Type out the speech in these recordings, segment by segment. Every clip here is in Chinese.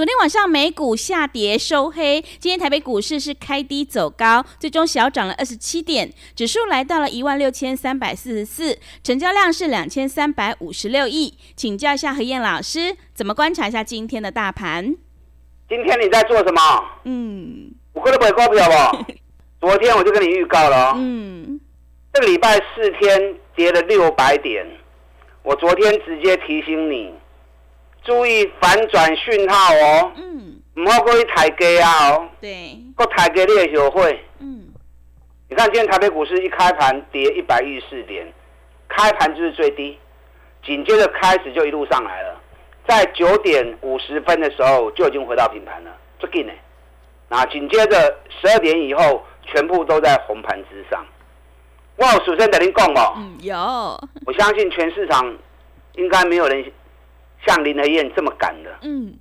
昨天晚上美股下跌收黑，今天台北股市是开低走高，最终小涨了二十七点，指数来到了一万六千三百四十四，成交量是两千三百五十六亿。请教一下何燕老师，怎么观察一下今天的大盘？今天你在做什么？嗯，我跟你买股票不？昨天我就跟你预告了，嗯，这个礼拜四天跌了六百点，我昨天直接提醒你。注意反转讯号哦，嗯，唔好过去抬价啊哦，对，过抬价你也学会，嗯，你看今天台北股市一开盘跌一百一十四点，开盘就是最低，紧接着开始就一路上来了，在九点五十分的时候就已经回到平盘了，最近呢，那紧接着十二点以后全部都在红盘之上，哇，首先等您讲哦，嗯，有，我相信全市场应该没有人。像林和燕这么敢的，嗯，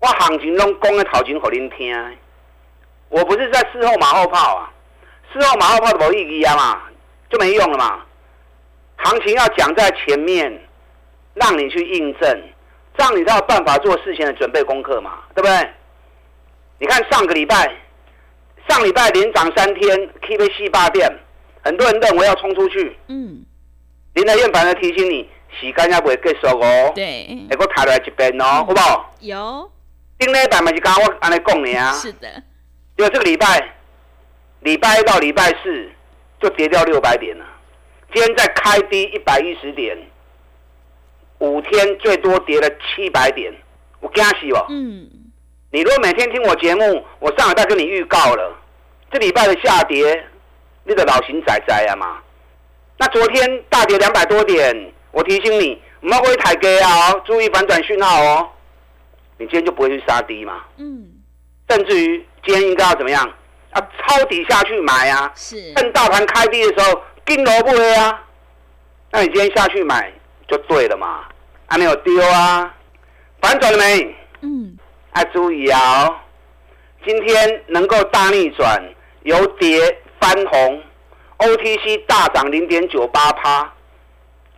我行情中讲的头前给您听，我不是在事后马后炮啊，事后马后炮的无意义啊嘛，就没用了嘛。行情要讲在前面，让你去印证，这样你才有办法做事前的准备功课嘛，对不对？你看上个礼拜，上礼拜连涨三天，K V 四八遍，很多人认为要冲出去，嗯，林德燕反而提醒你。时间也未结束哦，对，还搁抬来一边哦，好不好？有，顶礼拜嘛是刚我安尼讲你啊，是的，因为这个礼拜，礼拜一到礼拜四就跌掉六百点了，今天再开低一百一十点，五天最多跌了七百点，我惊死哦。嗯，你如果每天听我节目，我上礼拜跟你预告了，这礼拜的下跌，你的老型仔仔啊嘛，那昨天大跌两百多点。我提醒你，唔好去抬价啊！注意反转讯号哦。你今天就不会去杀低嘛？嗯。甚至于今天应该要怎么样？啊，抄底下去买啊！是。趁大盘开低的时候，金萝不黑啊。那你今天下去买就对了嘛？还没有丢啊？反转了没？嗯。啊，注意啊！今天能够大逆转，由跌翻红，OTC 大涨零点九八趴。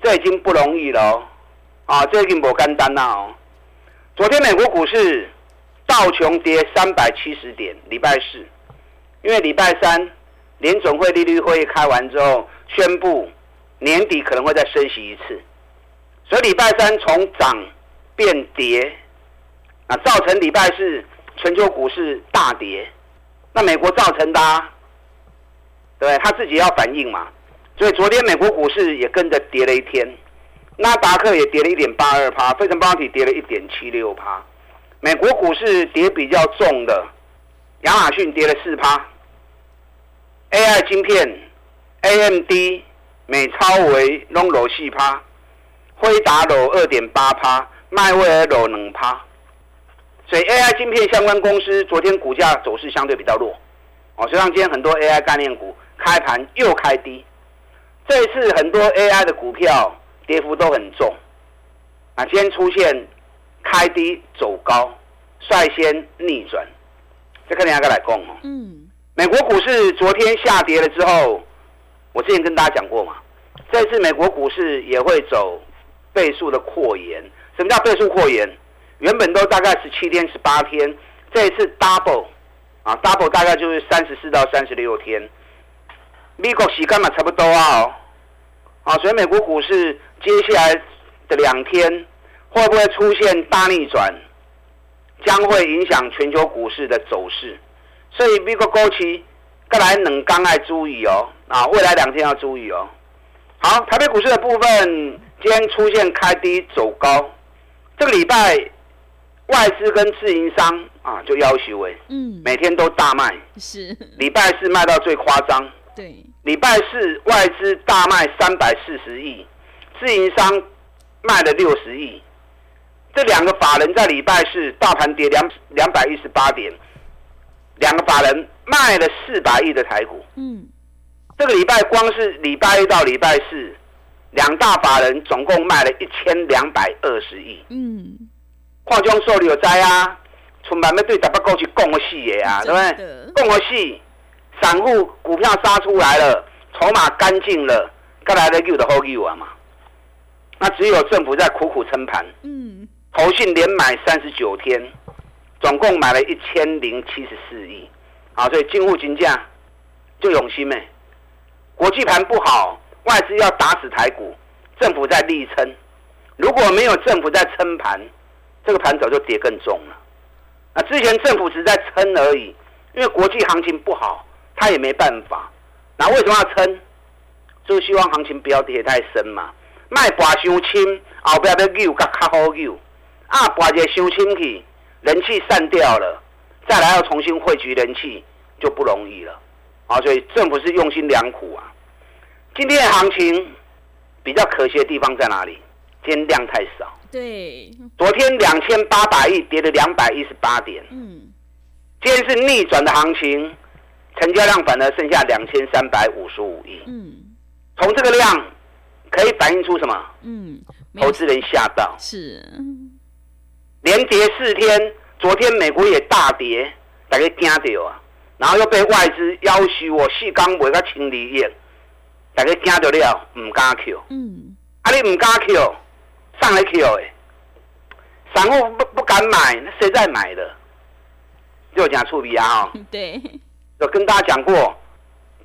这已经不容易了哦，啊，这已经不简单了哦。昨天美国股市道琼跌三百七十点，礼拜四，因为礼拜三联总会利率会议开完之后，宣布年底可能会再升息一次，所以礼拜三从涨变跌，啊，造成礼拜四全球股市大跌。那美国造成的，对，他自己要反应嘛。所以昨天美国股市也跟着跌了一天，纳达克也跌了一点八二趴，费城半导体跌了一点七六趴，美国股市跌比较重的，亚马逊跌了四趴，AI 晶片，AMD、美超维拢落四趴，辉达落二点八趴，迈威尔落两趴，所以 AI 晶片相关公司昨天股价走势相对比较弱，哦，实际上今天很多 AI 概念股开盘又开低。这一次很多 AI 的股票跌幅都很重，啊，今天出现开低走高，率先逆转，这看你哪个来讲哦。嗯，美国股市昨天下跌了之后，我之前跟大家讲过嘛，这次美国股市也会走倍数的扩延。什么叫倍数扩延？原本都大概十七天、十八天，这一次 double，啊，double 大概就是三十四到三十六天。美国时间嘛差不多啊，哦，啊，所以美国股市接下来的两天会不会出现大逆转，将会影响全球股市的走势。所以美国高期，再来冷刚爱注意哦，啊，未来两天要注意哦。好，台北股市的部分今天出现开低走高，这个礼拜外资跟自营商啊就要求哎，嗯，每天都大卖，是礼拜四卖到最夸张。对，礼拜四外资大卖三百四十亿，自营商卖了六十亿。这两个法人在礼拜四大盘跌两两百一十八点，两个法人卖了四百亿的台股。嗯，这个礼拜光是礼拜一到礼拜四，两大法人总共卖了一千两百二十亿。嗯，矿中受理有灾啊，从慢慢对十八股去供个戏的啊，对不对？供个戏，散户股票杀出来了，筹码干净了，该来的又的好又啊嘛。那只有政府在苦苦撑盘。嗯。投信连买三十九天，总共买了一千零七十四亿，啊，所以进户金价就永心没。国际盘不好，外资要打死台股，政府在力撑。如果没有政府在撑盘，这个盘早就跌更重了。啊，之前政府只是在撑而已，因为国际行情不好，他也没办法。那为什么要撑？就希望行情不要跌太深嘛，卖寡伤轻，后边要救较较好救。啊，把这修清去，人气散掉了，再来要重新汇聚人气就不容易了，啊，所以政府是用心良苦啊。今天的行情比较可惜的地方在哪里？今天量太少。对。昨天两千八百亿跌了两百一十八点。嗯。今天是逆转的行情，成交量反而剩下两千三百五十五亿。嗯。从这个量可以反映出什么？嗯。投资人吓到。是。连跌四天，昨天美国也大跌，大家惊到啊！然后又被外资要求我四刚卖个清理业，大家惊到了，唔敢 Q。嗯，啊你唔敢 Q，上来 Q 诶，散户不不敢买，那谁在买的？就讲触鼻啊！对，有跟大家讲过，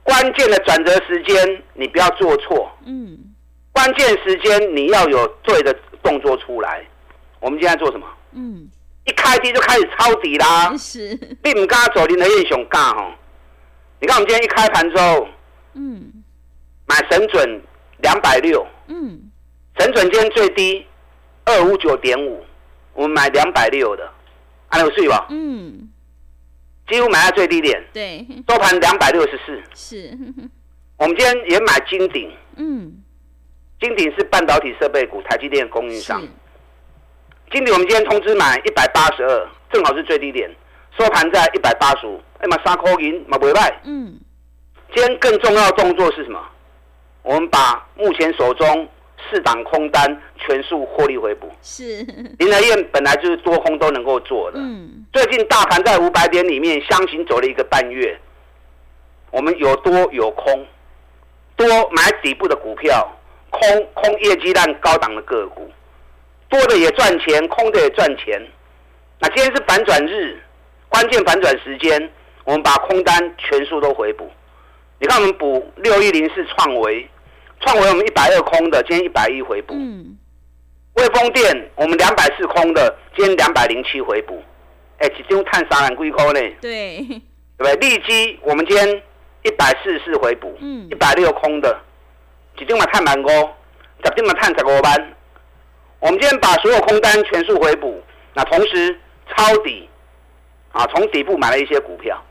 关键的转折时间你不要做错。嗯，关键时间你要有对的动作出来。我们现在做什么？嗯，一开低就开始抄底啦。是，你唔敢走，你的英雄干吼。你看我们今天一开盘之后，嗯，买神准两百六，嗯，神准今天最低二五九点五，我们买两百六的，按有税吧？嗯，几乎买在最低点。对，收盘两百六十四。是，我们今天也买金鼎，嗯，金鼎是半导体设备股，台积电供应商。金鼎我们今天通知买一百八十二，正好是最低点，收盘在一百八十五。哎嘛，三块银嘛不卖。嗯。今天更重要的动作是什么？我们把目前手中四档空单全数获利回补。是。林德燕本来就是多空都能够做的。嗯。最近大盘在五百点里面箱型走了一个半月，我们有多有空，多买底部的股票，空空业绩烂高档的个股。多的也赚钱，空的也赚钱。那今天是反转日，关键反转时间，我们把空单全数都回补。你看我们补六一零四创维，创维我们一百二空的，今天一百一回补。嗯。微风电我们两百四空的，今天两百零七回补。哎，一张碳三万几块呢？对。对不对？利基我们今天一百四十四回补，嗯，一百六空的，一张嘛碳万五，十张嘛碳十五班。我们今天把所有空单全数回补，那同时抄底，啊，从底部买了一些股票，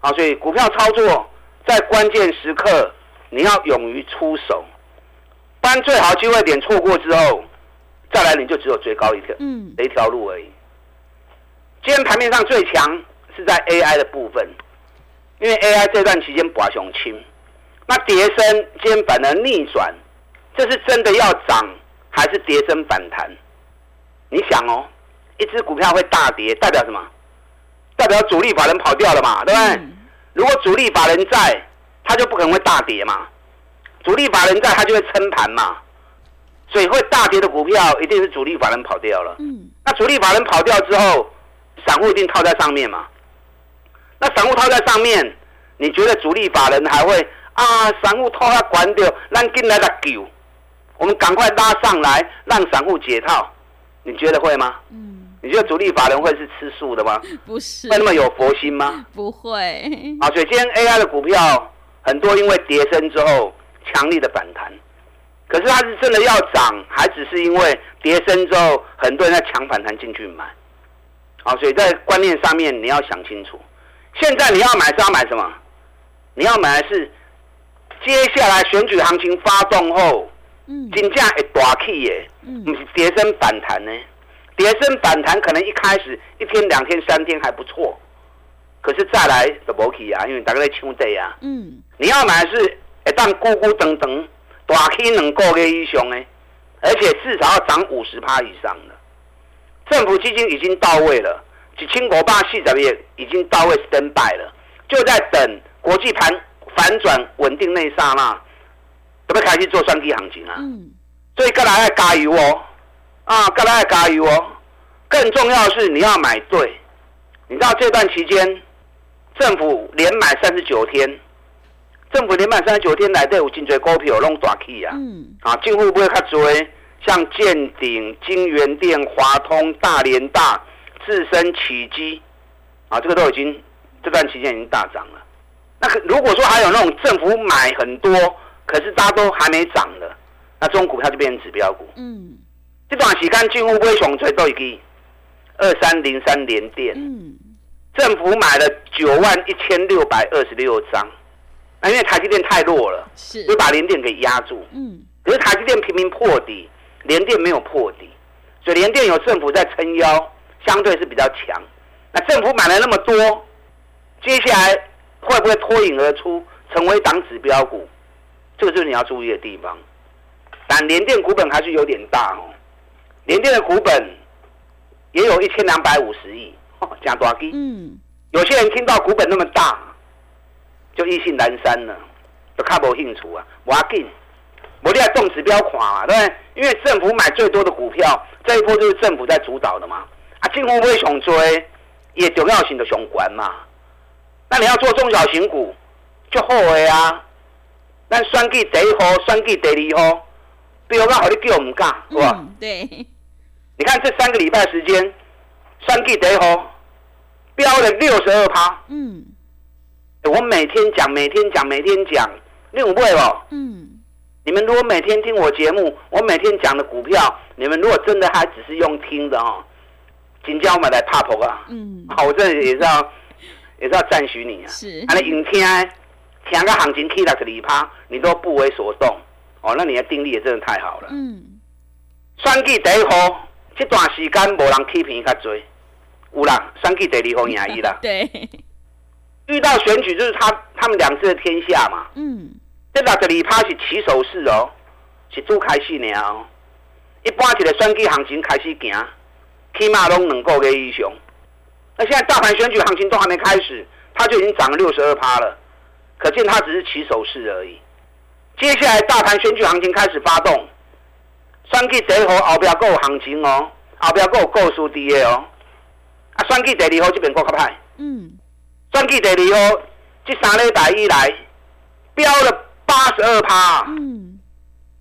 啊，所以股票操作在关键时刻你要勇于出手，不然最好机会点错过之后，再来你就只有追高一条，嗯，一条路而已。今天盘面上最强是在 AI 的部分，因为 AI 这段期间寡雄轻，那跌升今天反而逆转，这是真的要涨。还是跌升反弹，你想哦，一只股票会大跌，代表什么？代表主力法人跑掉了嘛，对不对？如果主力法人在，他就不可能会大跌嘛。主力法人在，他就会撑盘嘛。所以会大跌的股票，一定是主力法人跑掉了。嗯。那主力法人跑掉之后，散户一定套在上面嘛。那散户套在上面，你觉得主力法人还会啊？散户套他管掉，让进来的救。我们赶快拉上来，让散户解套，你觉得会吗？嗯，你觉得主力法人会是吃素的吗？不是，会那么有佛心吗？不会。啊，所以今天 AI 的股票很多，因为跌升之后强力的反弹，可是它是真的要涨，还只是因为跌升之后很多人在抢反弹进去买。啊，所以在观念上面你要想清楚，现在你要买是要买什么？你要买的是接下来选举行情发动后，嗯，金价会大起耶，嗯，不是跌升反弹呢，跌升反弹可能一开始一天、两天、三天还不错，可是再来就无起啊，因为大概在抢地啊，嗯，你要买是一旦咕咕等等大起两个月以上呢，而且至少要涨五十趴以上的，政府基金已经到位了，几千国八四十也已经到位 stand by 了，就在等国际盘。反转稳定那一刹那，准备开始做双底行情啊！嗯，所以各来要加油哦，啊，各来要加油哦。更重要的是你要买对，你知道这段期间政府连买三十九天，政府连买三十九天来对有真多股票弄大起啊！嗯，啊，进户不会较多，像建鼎、金源店、华通、大连大、自身起基，啊，这个都已经这段期间已经大涨了。那如果说还有那种政府买很多，可是大家都还没涨的，那这种股票就变成指标股。嗯，这段时间几乎微熊最多一个二三零三连电。嗯，政府买了九万一千六百二十六张，那因为台积电太弱了，是就把联电给压住。嗯，可是台积电频频破底，联电没有破底，所以联电有政府在撑腰，相对是比较强。那政府买了那么多，接下来。会不会脱颖而出，成为党指标股？这个就是你要注意的地方。但联电股本还是有点大哦，联电的股本也有一千两百五十亿，加多少。嗯，有些人听到股本那么大，就意兴阑珊了，就看不兴趣啊。我要紧，我哋要动指标款嘛，对不对？因为政府买最多的股票，这一波就是政府在主导的嘛。啊，进会不会熊追？也重要性的熊关嘛。那你要做中小型股，就好悔啊！但选举第一号、选举第二号，比如讲好你叫唔干，是吧？对。你看这三个礼拜时间，选举第一号标了六十二趴。嗯。我每天讲，每天讲，每天讲，你有会哦。嗯。你们如果每天听我节目，我每天讲的股票，你们如果真的还只是用听的哦，请叫我们来拍破啊！嗯。好，我这也是要。也是要赞许你啊！是，啊，你用听，听个行情起来十二趴，你都不为所动，哦，那你的定力也真的太好了。嗯，选举第一号这段时间无人批评较多，有人，选举第二号赢伊啦。对，遇到选举就是他他们两次的天下嘛。嗯，这六十二趴是起手式哦，是拄开始呢哦。一般一个选举行情开始行，起码拢两个月以上。那现在大盘选举行情都还没开始，它就已经涨了六十二趴了，可见它只是起手势而已。接下来大盘选举行情开始发动，选举第一号后边够行情哦，后边够够数低的哦。啊，选举第二号这边够卡派。嗯。选举第二号这三礼拜以来飙了八十二趴。嗯。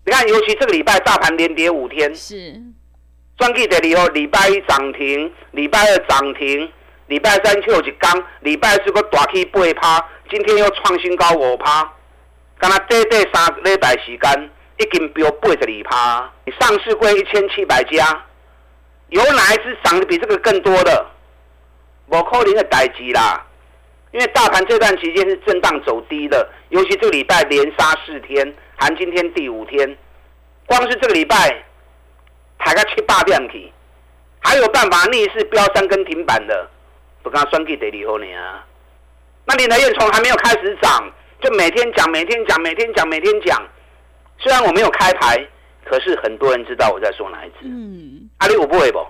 你看，尤其这个礼拜大盘连跌五天。是。选举第二号礼拜一涨停，礼拜二涨停。礼拜三就一刚，礼拜四个大起八趴，今天又创新高五趴。刚刚短短三礼拜时间，已经飙八十二趴。你上市柜一千七百家，有哪一只涨得比这个更多的？无可能的代志啦。因为大盘这段期间是震荡走低的，尤其这个礼拜连杀四天，含今天第五天，光是这个礼拜，抬个七八点去，还有办法逆势飙三根停板的？不刚算计第二号呢啊？那你的燕从还没有开始涨，就每天讲，每天讲，每天讲，每天讲。虽然我没有开牌，可是很多人知道我在说哪一只。嗯。阿里我不会不？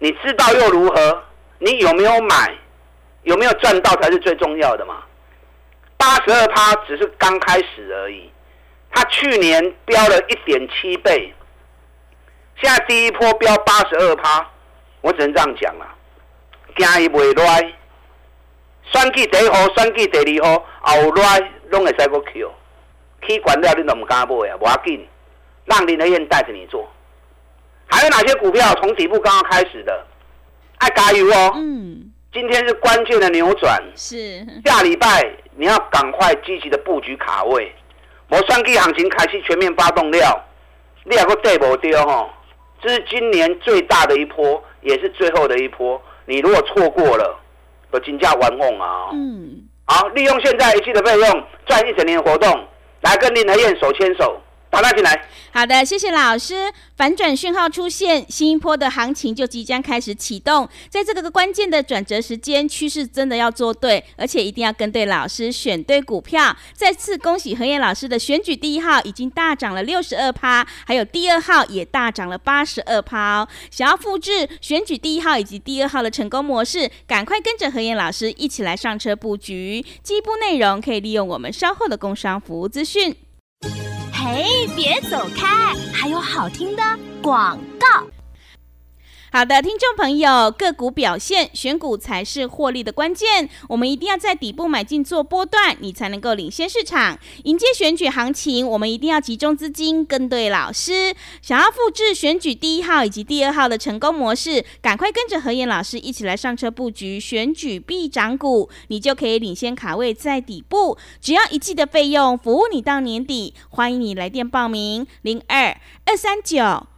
你知道又如何？你有没有买？有没有赚到才是最重要的嘛？八十二趴只是刚开始而已，它去年飙了一点七倍，现在第一波飙八十二趴，我只能这样讲了。惊伊袂赖，选举第一号，选举第二号，后赖拢会使个 Q，起管了你都唔敢买啊，无要紧，让林德燕带着你做。还有哪些股票从底部刚刚开始的？爱加油哦！嗯，今天是关键的扭转，是下礼拜你要赶快积极的布局卡位。我算计行情开始全面发动了，你还个对不对哦？这是今年最大的一波，也是最后的一波。你如果错过了，有金价玩梦啊！嗯，好，利用现在一期的费用赚一整年的活动，来跟林和燕手牵手。打他进来。好的，谢谢老师。反转讯号出现，新一波的行情就即将开始启动。在这个个关键的转折时间，趋势真的要做对，而且一定要跟对老师，选对股票。再次恭喜何燕老师的选举第一号已经大涨了六十二趴，还有第二号也大涨了八十二趴。想要复制选举第一号以及第二号的成功模式，赶快跟着何燕老师一起来上车布局。进一步内容可以利用我们稍后的工商服务资讯。哎，别走开！还有好听的广告。好的，听众朋友，个股表现，选股才是获利的关键。我们一定要在底部买进做波段，你才能够领先市场，迎接选举行情。我们一定要集中资金，跟对老师。想要复制选举第一号以及第二号的成功模式，赶快跟着何燕老师一起来上车布局选举必涨股，你就可以领先卡位在底部。只要一季的费用，服务你到年底。欢迎你来电报名：零二二三九。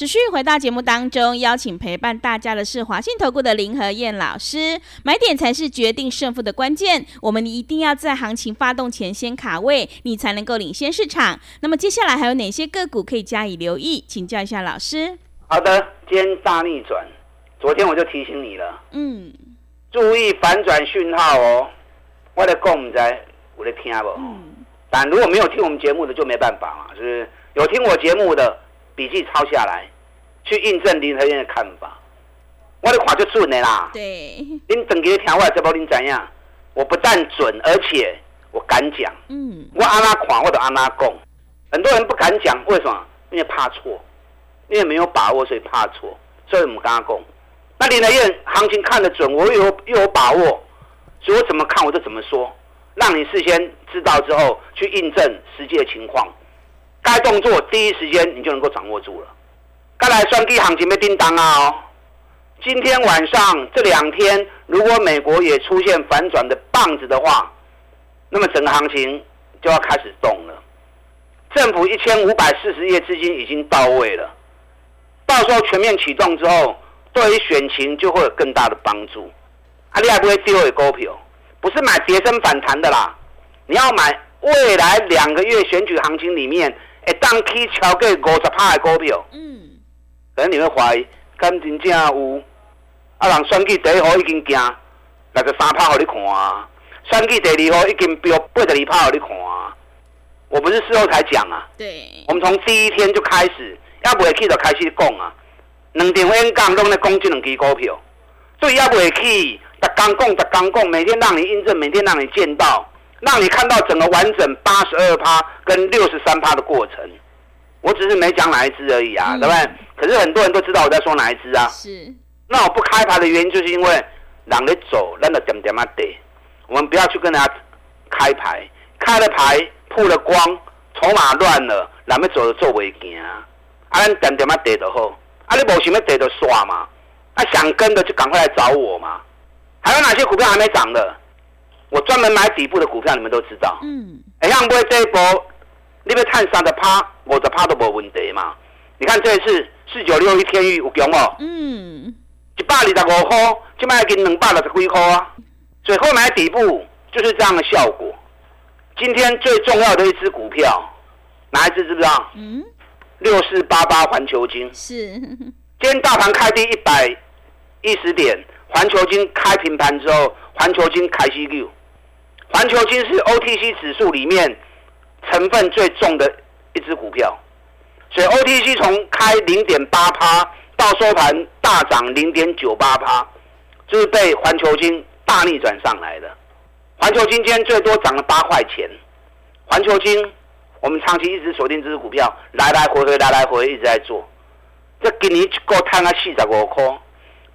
持续回到节目当中，邀请陪伴大家的是华信投顾的林和燕老师。买点才是决定胜负的关键，我们一定要在行情发动前先卡位，你才能够领先市场。那么接下来还有哪些个股可以加以留意？请教一下老师。好的，今天大逆转，昨天我就提醒你了，嗯，注意反转讯号哦。我的讲在，我的听不？嗯，但如果没有听我们节目的就没办法嘛，就是有听我节目的。笔记抄下来，去印证林和燕的看法。我的话就准的啦。对。您等给听我这波，您怎样？我不但准，而且我敢讲。嗯。我阿拉款，我都阿拉讲。很多人不敢讲，为什么？因为怕错，因为没有把握，所以怕错。所以我们跟他讲。那林和燕行情看得准，我有又有把握，所以我怎么看我就怎么说，让你事先知道之后去印证实际的情况。该动作第一时间你就能够掌握住了。该来双 K 行情被叮当啊！哦，今天晚上这两天，如果美国也出现反转的棒子的话，那么整个行情就要开始动了。政府一千五百四十亿资金已经到位了，到时候全面启动之后，对于选情就会有更大的帮助。啊，你还不会丢给股票，不是买跌升反弹的啦，你要买未来两个月选举行情里面。会当起超过五十趴的股票，嗯，可能你会怀疑，敢真正有？啊，人选举第一号已经惊六十三趴，互你看啊；选举第二号已经标八十二趴，互你看啊。我不是事后才讲啊，对，我们从第一天就开始，要不会去就开始讲啊。两场演讲拢在讲这两支股票，对，要不会去，逐工讲，逐工讲，每天让你印证，每天让你见到。让你看到整个完整八十二趴跟六十三趴的过程，我只是没讲哪一只而已啊，对不对？可是很多人都知道我在说哪一只啊。是。那我不开牌的原因，就是因为让你走，让他点点嘛得。我们不要去跟人家开牌，开了牌铺了光，筹码乱了，咱们走的做未行。啊，啊咱点点嘛得的好，啊，你无想要得的刷嘛？啊，想跟的就赶快来找我嘛。还有哪些股票还没涨的？我专门买底部的股票，你们都知道。嗯，哎，像不会这一波，你要探三的趴，我的趴都没问题嘛。你看这一次四九六一天域有强哦。嗯，一百二十五块，就卖给两百六十几块啊。所以后买底部就是这样的效果。今天最重要的一只股票，哪一只知不知道？嗯，六四八八环球金。是。今天大盘开低一百一十点，环球金开平盘之后，环球金开西六。环球金是 OTC 指数里面成分最重的一只股票，所以 OTC 从开零点八趴到收盘大涨零点九八趴，就是被环球金大逆转上来的。环球金今天最多涨了八块钱。环球金，我们长期一直锁定这只股票，来来回回，来来回回一直在做。这今年够摊啊四十五块，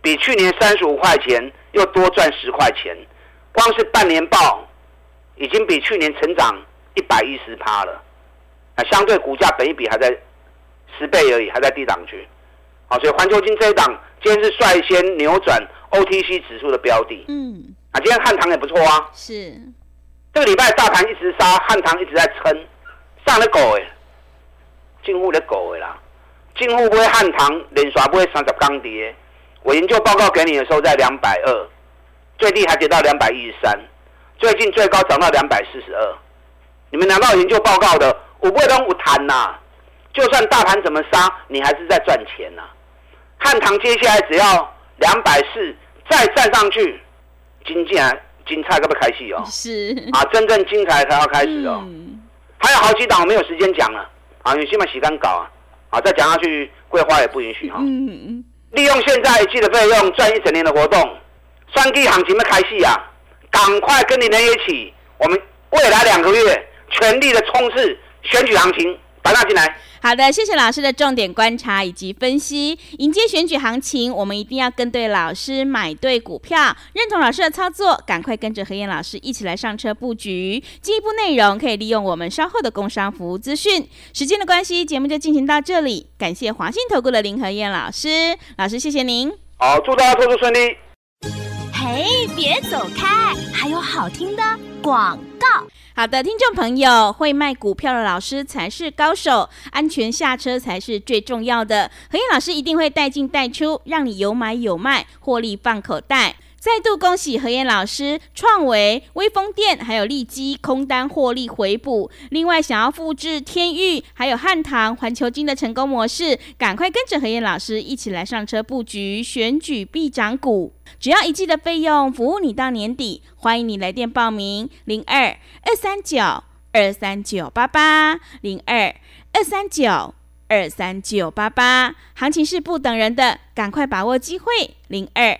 比去年三十五块钱又多赚十块钱，光是半年报已经比去年成长一百一十趴了。啊，相对股价本一比还在十倍而已，还在低档区。好，所以环球金这一档今天是率先扭转 OTC 指数的标的。嗯，啊，今天汉唐也不错啊。是。这个礼拜大盘一直杀，汉唐一直在撑，上了狗哎，近乎的狗哎啦，近乎不会汉唐连刷不会三十钢跌。我研究报告给你的时候在两百二，最低还跌到两百一十三，最近最高涨到两百四十二。你们拿到研究报告的，我不会跟我谈呐。就算大盘怎么杀，你还是在赚钱呐。汉唐接下来只要两百四再站上去，金进来精彩可不开戏哦？是啊，真正精彩才要开始哦。还有好几档我没有时间讲了啊，你先把洗干搞啊，啊，再讲下去桂花也不允许哈。嗯嗯。利用现在一季的费用赚一整年的活动，三 G 行情的开戏啊！赶快跟你们一起，我们未来两个月全力的冲刺选举行情。把它进来。好的，谢谢老师的重点观察以及分析。迎接选举行情，我们一定要跟对老师，买对股票，认同老师的操作，赶快跟着何燕老师一起来上车布局。进一步内容可以利用我们稍后的工商服务资讯。时间的关系，节目就进行到这里。感谢华信投顾的林何燕老师，老师谢谢您。好，祝大家投资顺利。哎，别走开，还有好听的广告。好的，听众朋友，会卖股票的老师才是高手，安全下车才是最重要的。何燕老师一定会带进带出，让你有买有卖，获利放口袋。再度恭喜何燕老师创维、威风电还有利基空单获利回补。另外，想要复制天域还有汉唐、环球金的成功模式，赶快跟着何燕老师一起来上车布局选举必涨股。只要一季的费用，服务你到年底。欢迎你来电报名：零二二三九二三九八八零二二三九二三九八八。行情是不等人的，赶快把握机会：零二。